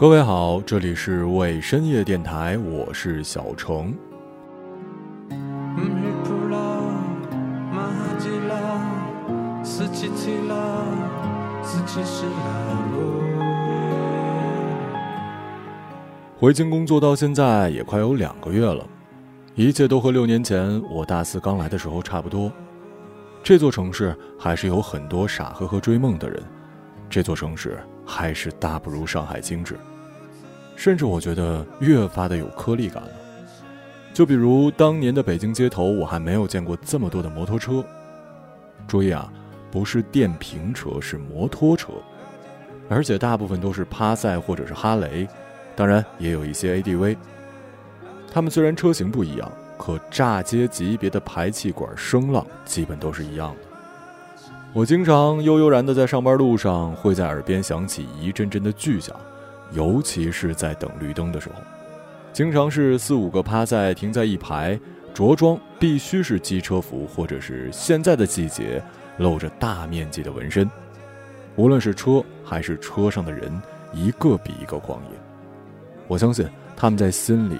各位好，这里是为深夜电台，我是小程。回京工作到现在也快有两个月了，一切都和六年前我大四刚来的时候差不多。这座城市还是有很多傻呵呵追梦的人，这座城市还是大不如上海精致。甚至我觉得越发的有颗粒感了。就比如当年的北京街头，我还没有见过这么多的摩托车。注意啊，不是电瓶车，是摩托车，而且大部分都是趴赛或者是哈雷，当然也有一些 ADV。它们虽然车型不一样，可炸街级别的排气管声浪基本都是一样的。我经常悠悠然的在上班路上，会在耳边响起一阵阵的巨响。尤其是在等绿灯的时候，经常是四五个趴在停在一排，着装必须是机车服，或者是现在的季节露着大面积的纹身。无论是车还是车上的人，一个比一个狂野。我相信他们在心里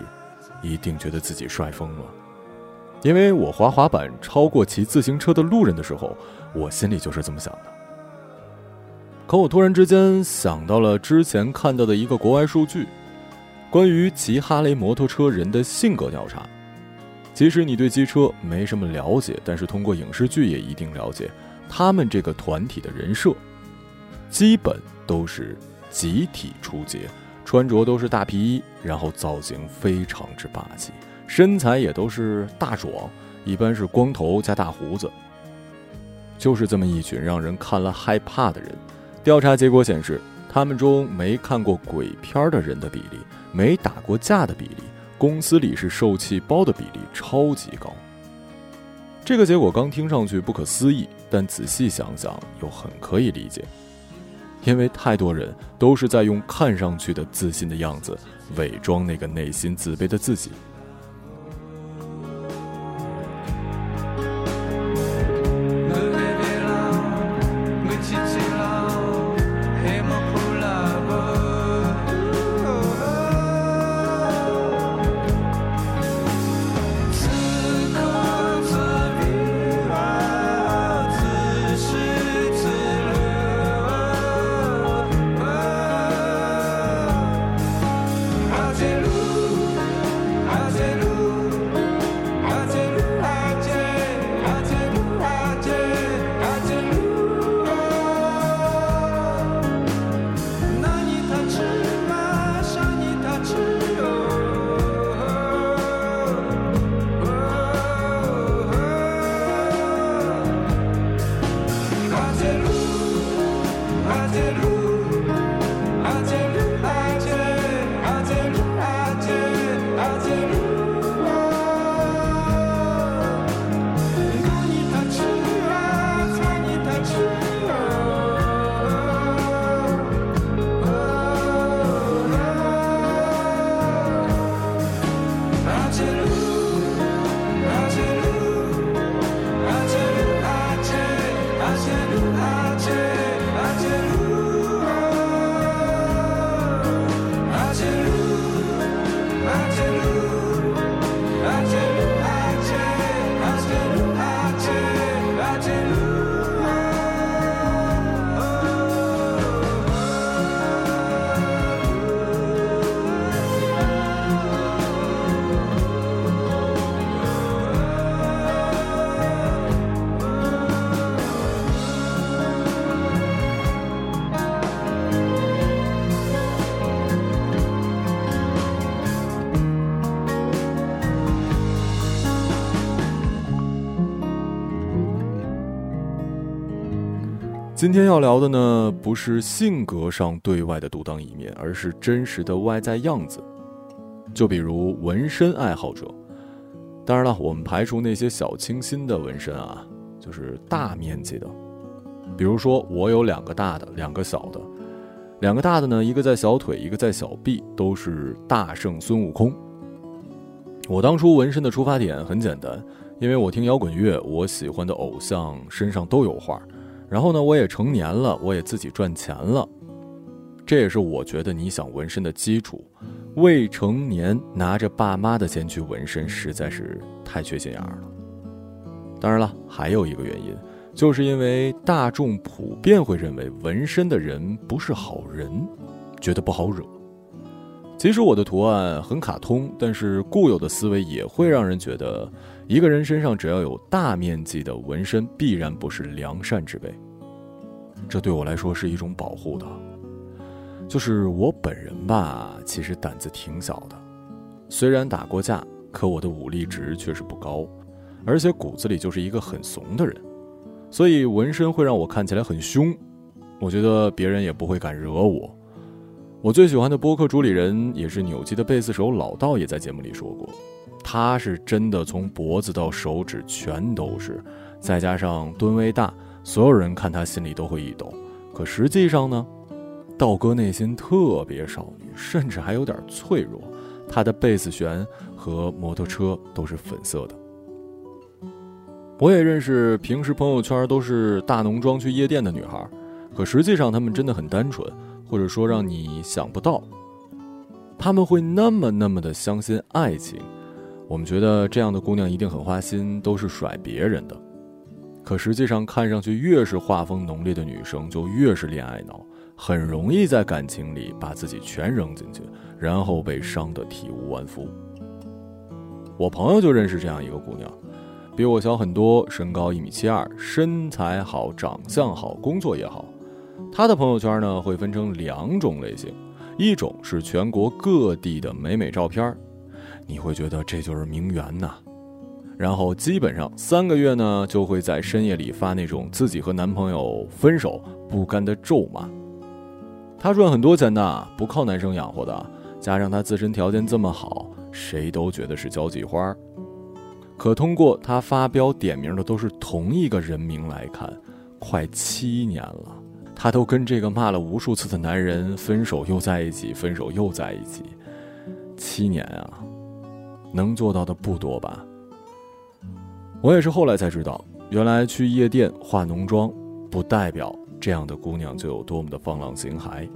一定觉得自己帅疯了，因为我滑滑板超过骑自行车的路人的时候，我心里就是这么想的。可我突然之间想到了之前看到的一个国外数据，关于骑哈雷摩托车人的性格调查。即使你对机车没什么了解，但是通过影视剧也一定了解，他们这个团体的人设，基本都是集体出街，穿着都是大皮衣，然后造型非常之霸气，身材也都是大壮，一般是光头加大胡子。就是这么一群让人看了害怕的人。调查结果显示，他们中没看过鬼片的人的比例，没打过架的比例，公司里是受气包的比例超级高。这个结果刚听上去不可思议，但仔细想想又很可以理解，因为太多人都是在用看上去的自信的样子，伪装那个内心自卑的自己。今天要聊的呢，不是性格上对外的独当一面，而是真实的外在样子。就比如纹身爱好者，当然了，我们排除那些小清新的纹身啊，就是大面积的。比如说，我有两个大的，两个小的。两个大的呢，一个在小腿，一个在小臂，都是大圣孙悟空。我当初纹身的出发点很简单，因为我听摇滚乐，我喜欢的偶像身上都有画。然后呢，我也成年了，我也自己赚钱了。这也是我觉得你想纹身的基础。未成年拿着爸妈的钱去纹身，实在是太缺心眼了。当然了，还有一个原因，就是因为大众普遍会认为纹身的人不是好人，觉得不好惹。其实我的图案很卡通，但是固有的思维也会让人觉得，一个人身上只要有大面积的纹身，必然不是良善之辈。这对我来说是一种保护的。就是我本人吧，其实胆子挺小的，虽然打过架，可我的武力值却是不高，而且骨子里就是一个很怂的人，所以纹身会让我看起来很凶，我觉得别人也不会敢惹我。我最喜欢的播客主理人也是纽基的贝斯手老道也在节目里说过，他是真的从脖子到手指全都是，再加上吨位大，所有人看他心里都会一抖。可实际上呢，道哥内心特别少女，甚至还有点脆弱。他的贝斯弦和摩托车都是粉色的。我也认识平时朋友圈都是大浓妆去夜店的女孩，可实际上她们真的很单纯。或者说让你想不到，他们会那么那么的相信爱情。我们觉得这样的姑娘一定很花心，都是甩别人的。可实际上，看上去越是画风浓烈的女生，就越是恋爱脑，很容易在感情里把自己全扔进去，然后被伤得体无完肤。我朋友就认识这样一个姑娘，比我小很多，身高一米七二，身材好，长相好，工作也好。她的朋友圈呢会分成两种类型，一种是全国各地的美美照片你会觉得这就是名媛呐。然后基本上三个月呢就会在深夜里发那种自己和男朋友分手不甘的咒骂。他赚很多钱的，不靠男生养活的，加上他自身条件这么好，谁都觉得是交际花可通过他发飙点名的都是同一个人名来看，快七年了。他都跟这个骂了无数次的男人分手又在一起，分手又在一起，七年啊，能做到的不多吧，我也是后来才知道，原来去夜店化浓妆不代表这样的姑娘就有多么的放浪形骸。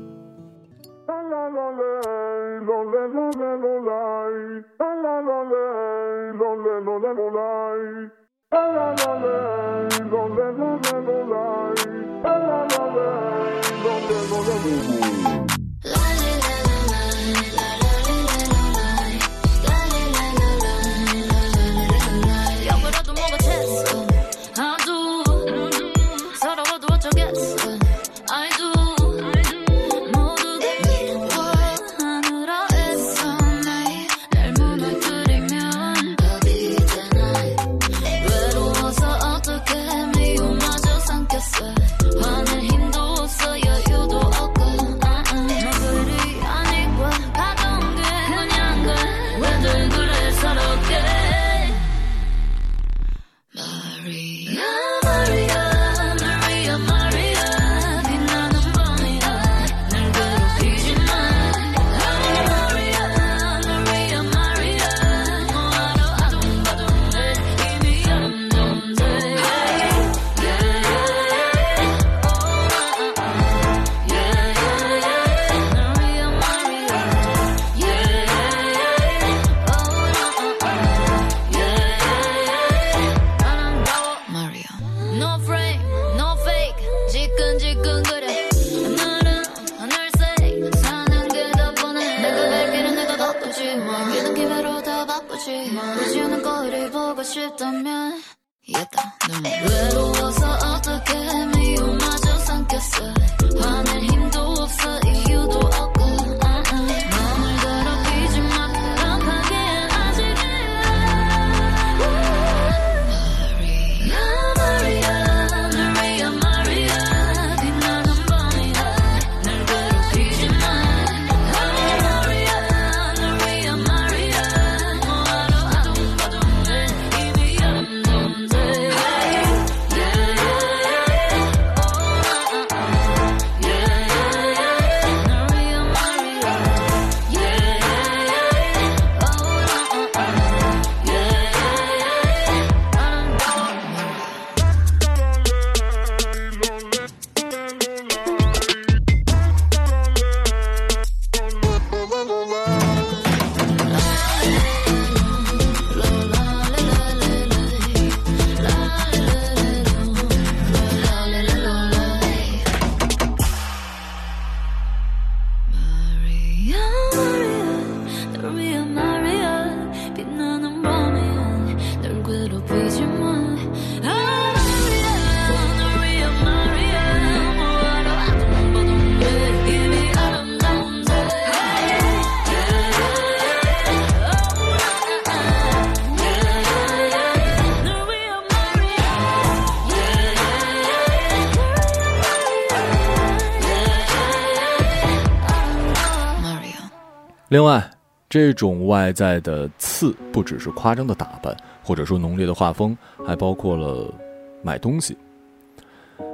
另外，这种外在的刺不只是夸张的打扮，或者说浓烈的画风，还包括了买东西。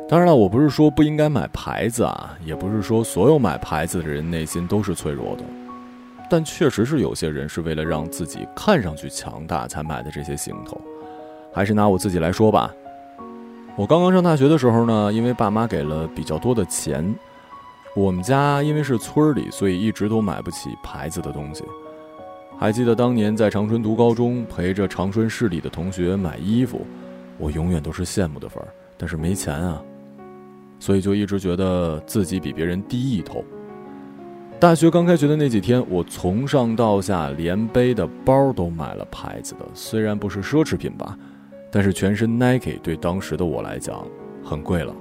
当然了，我不是说不应该买牌子啊，也不是说所有买牌子的人内心都是脆弱的，但确实是有些人是为了让自己看上去强大才买的这些行头。还是拿我自己来说吧，我刚刚上大学的时候呢，因为爸妈给了比较多的钱，我们家因为是村里，所以一直都买不起牌子的东西。还记得当年在长春读高中，陪着长春市里的同学买衣服，我永远都是羡慕的份儿，但是没钱啊，所以就一直觉得自己比别人低一头。大学刚开学的那几天，我从上到下连背的包都买了牌子的，虽然不是奢侈品吧，但是全身 Nike 对当时的我来讲很贵了。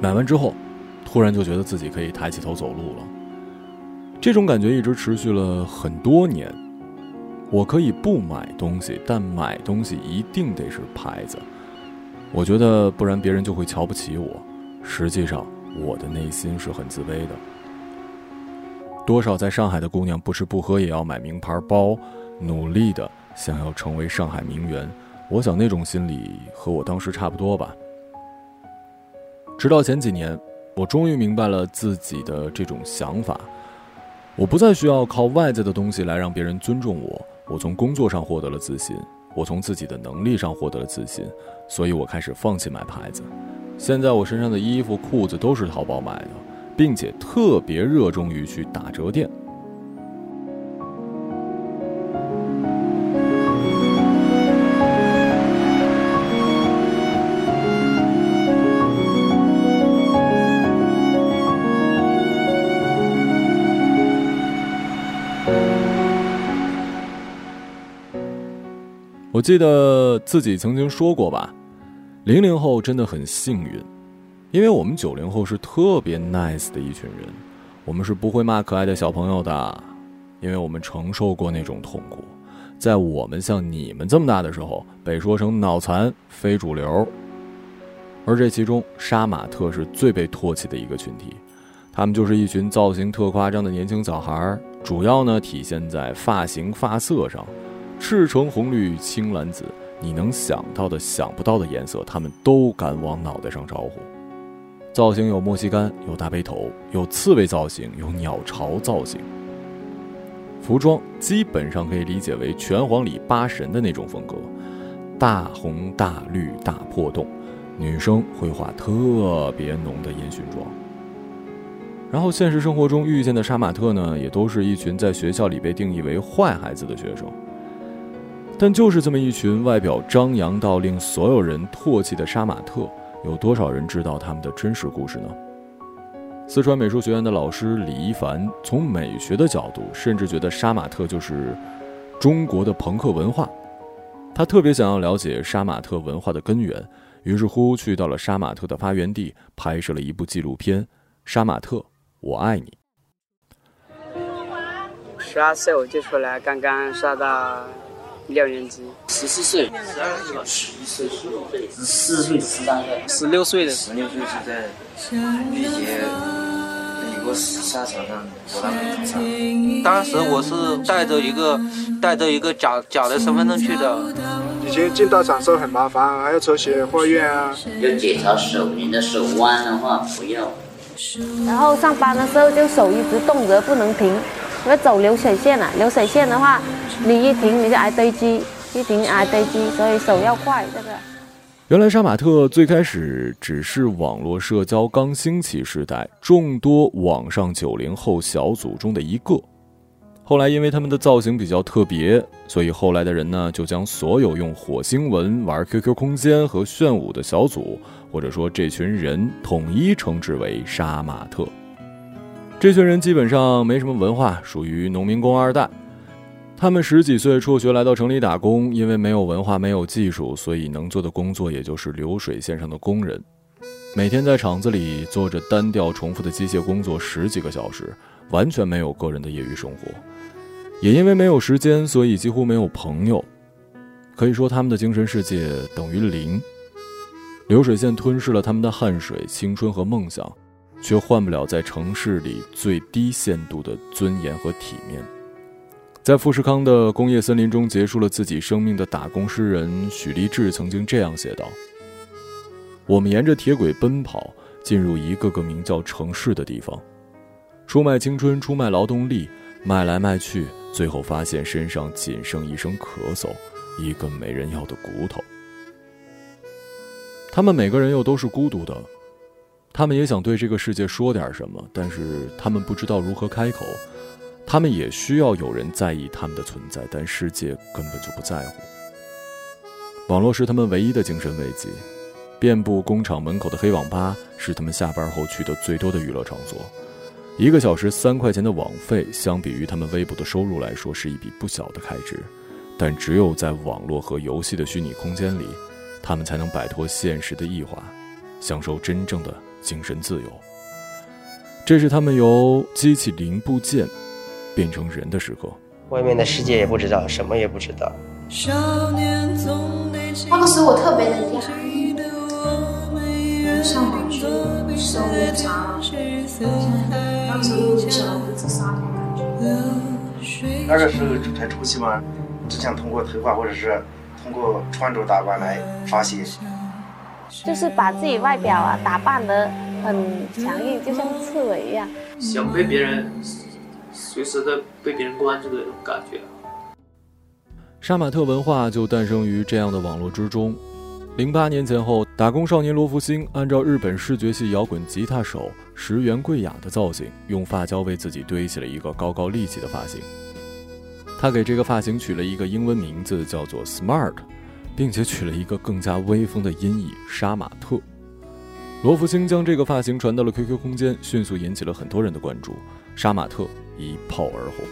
买完之后，突然就觉得自己可以抬起头走路了。这种感觉一直持续了很多年。我可以不买东西，但买东西一定得是牌子。我觉得不然别人就会瞧不起我。实际上，我的内心是很自卑的。多少在上海的姑娘不吃不喝也要买名牌包，努力的想要成为上海名媛。我想那种心理和我当时差不多吧。直到前几年，我终于明白了自己的这种想法。我不再需要靠外在的东西来让别人尊重我。我从工作上获得了自信，我从自己的能力上获得了自信，所以我开始放弃买牌子。现在我身上的衣服、裤子都是淘宝买的，并且特别热衷于去打折店。记得自己曾经说过吧，零零后真的很幸运，因为我们九零后是特别 nice 的一群人，我们是不会骂可爱的小朋友的，因为我们承受过那种痛苦，在我们像你们这么大的时候，被说成脑残、非主流，而这其中杀马特是最被唾弃的一个群体，他们就是一群造型特夸张的年轻小孩，主要呢体现在发型、发色上。赤橙红绿青蓝紫，你能想到的、想不到的颜色，他们都敢往脑袋上招呼。造型有莫西干，有大背头，有刺猬造型，有鸟巢造型。服装基本上可以理解为拳皇里八神的那种风格，大红大绿大破洞，女生会画特别浓的烟熏妆。然后现实生活中遇见的杀马特呢，也都是一群在学校里被定义为坏孩子的学生。但就是这么一群外表张扬到令所有人唾弃的杀马特，有多少人知道他们的真实故事呢？四川美术学院的老师李一凡从美学的角度，甚至觉得杀马特就是中国的朋克文化。他特别想要了解杀马特文化的根源，于是乎去到了杀马特的发源地，拍摄了一部纪录片《杀马特，我爱你》。十二岁我就出来，刚刚杀到。六年级，十四岁，十二岁，十一岁，十四岁，十三岁，十六岁的，十六岁是在那些美国沙场上我当美场。当时我是带着一个带着一个假假的身份证去的。以前进大场时候很麻烦，还要抽血化验啊。要检查手，你的手弯的话不要。然后上班的时候就手一直动着不能停，要走流水线了。流水线的话。你一停你就挨堆积，一停挨堆积，所以手要快。这个原来杀马特最开始只是网络社交刚兴起时代众多网上九零后小组中的一个，后来因为他们的造型比较特别，所以后来的人呢就将所有用火星文玩 QQ 空间和炫舞的小组，或者说这群人统一称之为杀马特。这群人基本上没什么文化，属于农民工二代。他们十几岁辍学来到城里打工，因为没有文化、没有技术，所以能做的工作也就是流水线上的工人。每天在厂子里做着单调重复的机械工作十几个小时，完全没有个人的业余生活。也因为没有时间，所以几乎没有朋友。可以说，他们的精神世界等于零。流水线吞噬了他们的汗水、青春和梦想。却换不了在城市里最低限度的尊严和体面。在富士康的工业森林中结束了自己生命的打工诗人许立志曾经这样写道：“我们沿着铁轨奔跑，进入一个个名叫城市的地方，出卖青春，出卖劳动力，卖来卖去，最后发现身上仅剩一声咳嗽，一个没人要的骨头。他们每个人又都是孤独的，他们也想对这个世界说点什么，但是他们不知道如何开口。”他们也需要有人在意他们的存在，但世界根本就不在乎。网络是他们唯一的精神慰藉，遍布工厂门口的黑网吧是他们下班后去的最多的娱乐场所。一个小时三块钱的网费，相比于他们微薄的收入来说，是一笔不小的开支。但只有在网络和游戏的虚拟空间里，他们才能摆脱现实的异化，享受真正的精神自由。这是他们由机器零部件。变成人的时刻，外面的世界也不知道，什么也不知道。那个时候我特别的遗憾，上网去搜查，当时有小孩子杀的感觉。那个时候才初期嘛，只想通过头发或者是通过穿着打扮来发泄，就是把自己外表啊打扮得很强硬，就像刺猬一样，想被别人。随时的被别人关注的那种感觉。杀马特文化就诞生于这样的网络之中。零八年前后，打工少年罗福星按照日本视觉系摇滚吉他手石原贵雅的造型，用发胶为自己堆起了一个高高立起的发型。他给这个发型取了一个英文名字，叫做 Smart，并且取了一个更加威风的音译“杀马特”。罗福星将这个发型传到了 QQ 空间，迅速引起了很多人的关注。杀马特。一炮而红。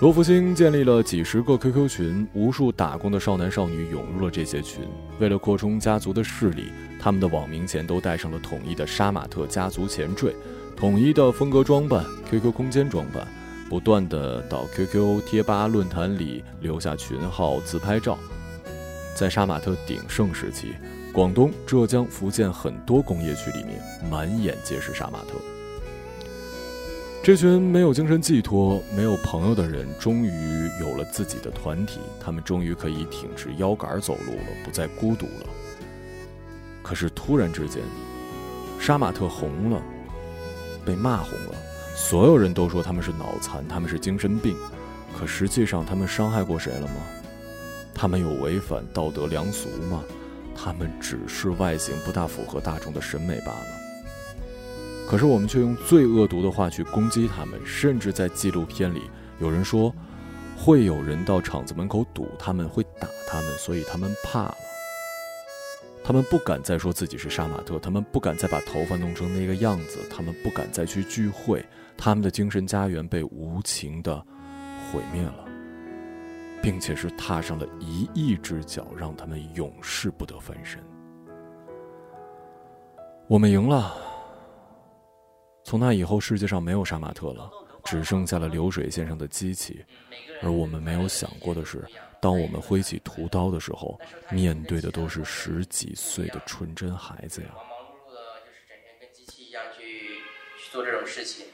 罗福星建立了几十个 QQ 群，无数打工的少男少女涌入了这些群。为了扩充家族的势力，他们的网名前都带上了统一的“杀马特家族前缀”，统一的风格装扮，QQ 空间装扮，不断的到 QQ 贴吧论坛里留下群号自拍照。在杀马特鼎盛时期，广东、浙江、福建很多工业区里面满眼皆是杀马特。这群没有精神寄托、没有朋友的人，终于有了自己的团体。他们终于可以挺直腰杆走路了，不再孤独了。可是突然之间，杀马特红了，被骂红了。所有人都说他们是脑残，他们是精神病。可实际上，他们伤害过谁了吗？他们有违反道德良俗吗？他们只是外形不大符合大众的审美罢了。可是我们却用最恶毒的话去攻击他们，甚至在纪录片里有人说，会有人到厂子门口堵他们，会打他们，所以他们怕了。他们不敢再说自己是杀马特，他们不敢再把头发弄成那个样子，他们不敢再去聚会，他们的精神家园被无情的毁灭了，并且是踏上了一亿只脚，让他们永世不得翻身。我们赢了。从那以后，世界上没有杀马特了，只剩下了流水线上的机器。而我们没有想过的是，当我们挥起屠刀的时候，面对的都是十几岁的纯真孩子呀。忙忙碌的，就是整天跟机器一样去去做这种事情，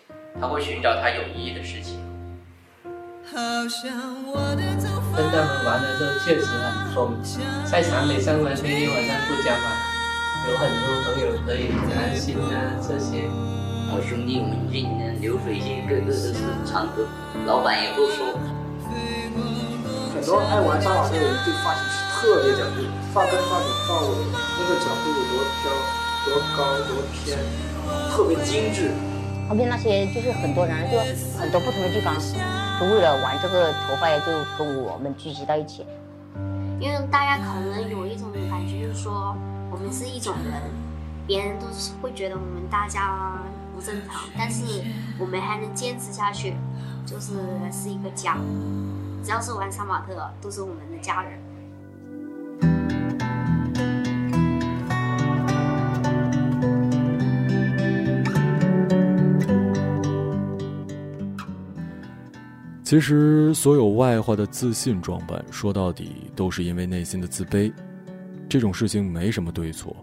他会寻找他有意义的事情。好像我的跟他们玩的时候确实很疯，在厂里上班，天天晚上不加班，有很多朋友可以谈心啊这些。好兄弟们进的流水线，个个都是唱歌，老板也不说。很多爱玩杀马特的人对发型是特别讲究，发根、发顶、发尾，那个角度有多飘、多高、多偏，特别精致。旁边那些就是很多人，就很多不同的地方，都为了玩这个头发，就跟我们聚集到一起。因为大家可能有一种感觉，就是说我们是一种人，别人都是会觉得我们大家不。正常，但是我们还能坚持下去，就是是一个家。只要是玩杀马特，都是我们的家人。其实，所有外化的自信装扮，说到底都是因为内心的自卑。这种事情没什么对错。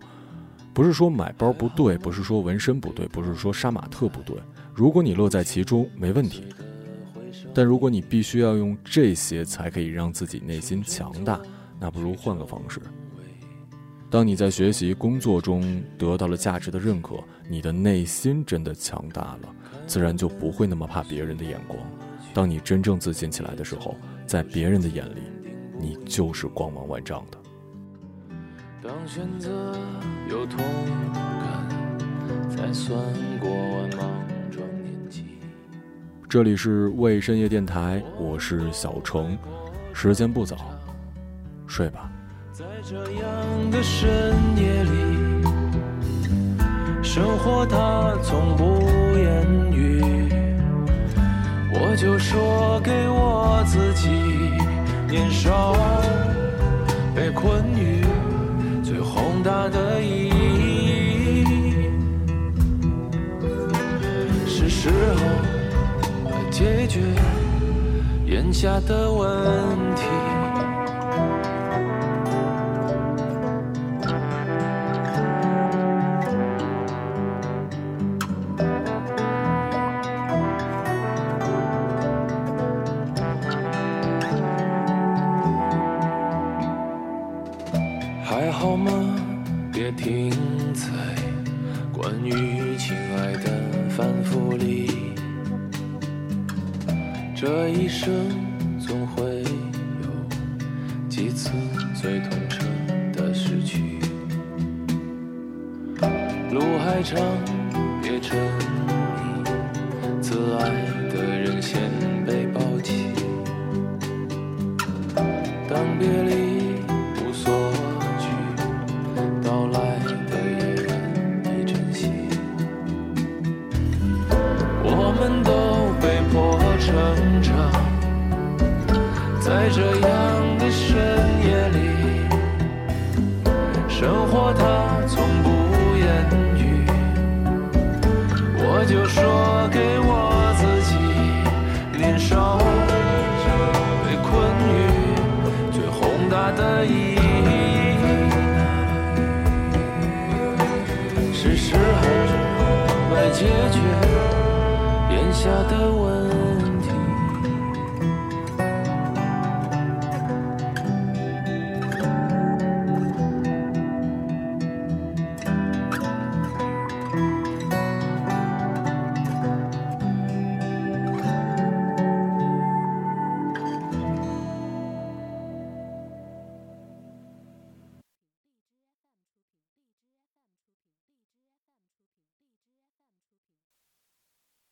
不是说买包不对，不是说纹身不对，不是说杀马特不对。如果你乐在其中，没问题。但如果你必须要用这些才可以让自己内心强大，那不如换个方式。当你在学习、工作中得到了价值的认可，你的内心真的强大了，自然就不会那么怕别人的眼光。当你真正自信起来的时候，在别人的眼里，你就是光芒万丈的。当选择有痛感，才算过完莽撞年纪。这里是未深夜电台，我是小程，时间不早，睡吧。在这样的深夜里，生活它从不就说给我自己，年少被困于最。宏大的意义，是时候解决眼下的问题。这一生总会有几次最痛彻的失去，路还长，别沉迷，自爱的人先被抛弃。当别在这样的深夜里，生活它从不言语，我就说给我自己，年少被困于最宏大的意义，是时候来解决眼下的我。